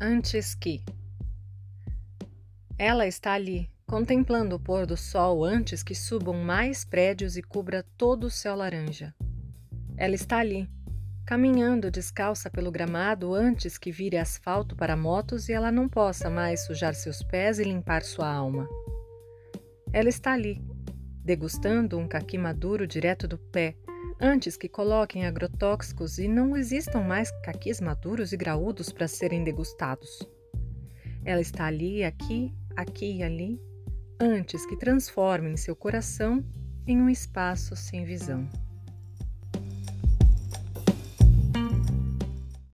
Antes que. Ela está ali, contemplando o pôr do sol antes que subam mais prédios e cubra todo o céu laranja. Ela está ali, caminhando descalça pelo gramado antes que vire asfalto para motos e ela não possa mais sujar seus pés e limpar sua alma. Ela está ali, degustando um caqui maduro direto do pé, antes que coloquem agrotóxicos e não existam mais caquis maduros e graúdos para serem degustados. Ela está ali, aqui, aqui e ali, antes que transformem seu coração em um espaço sem visão.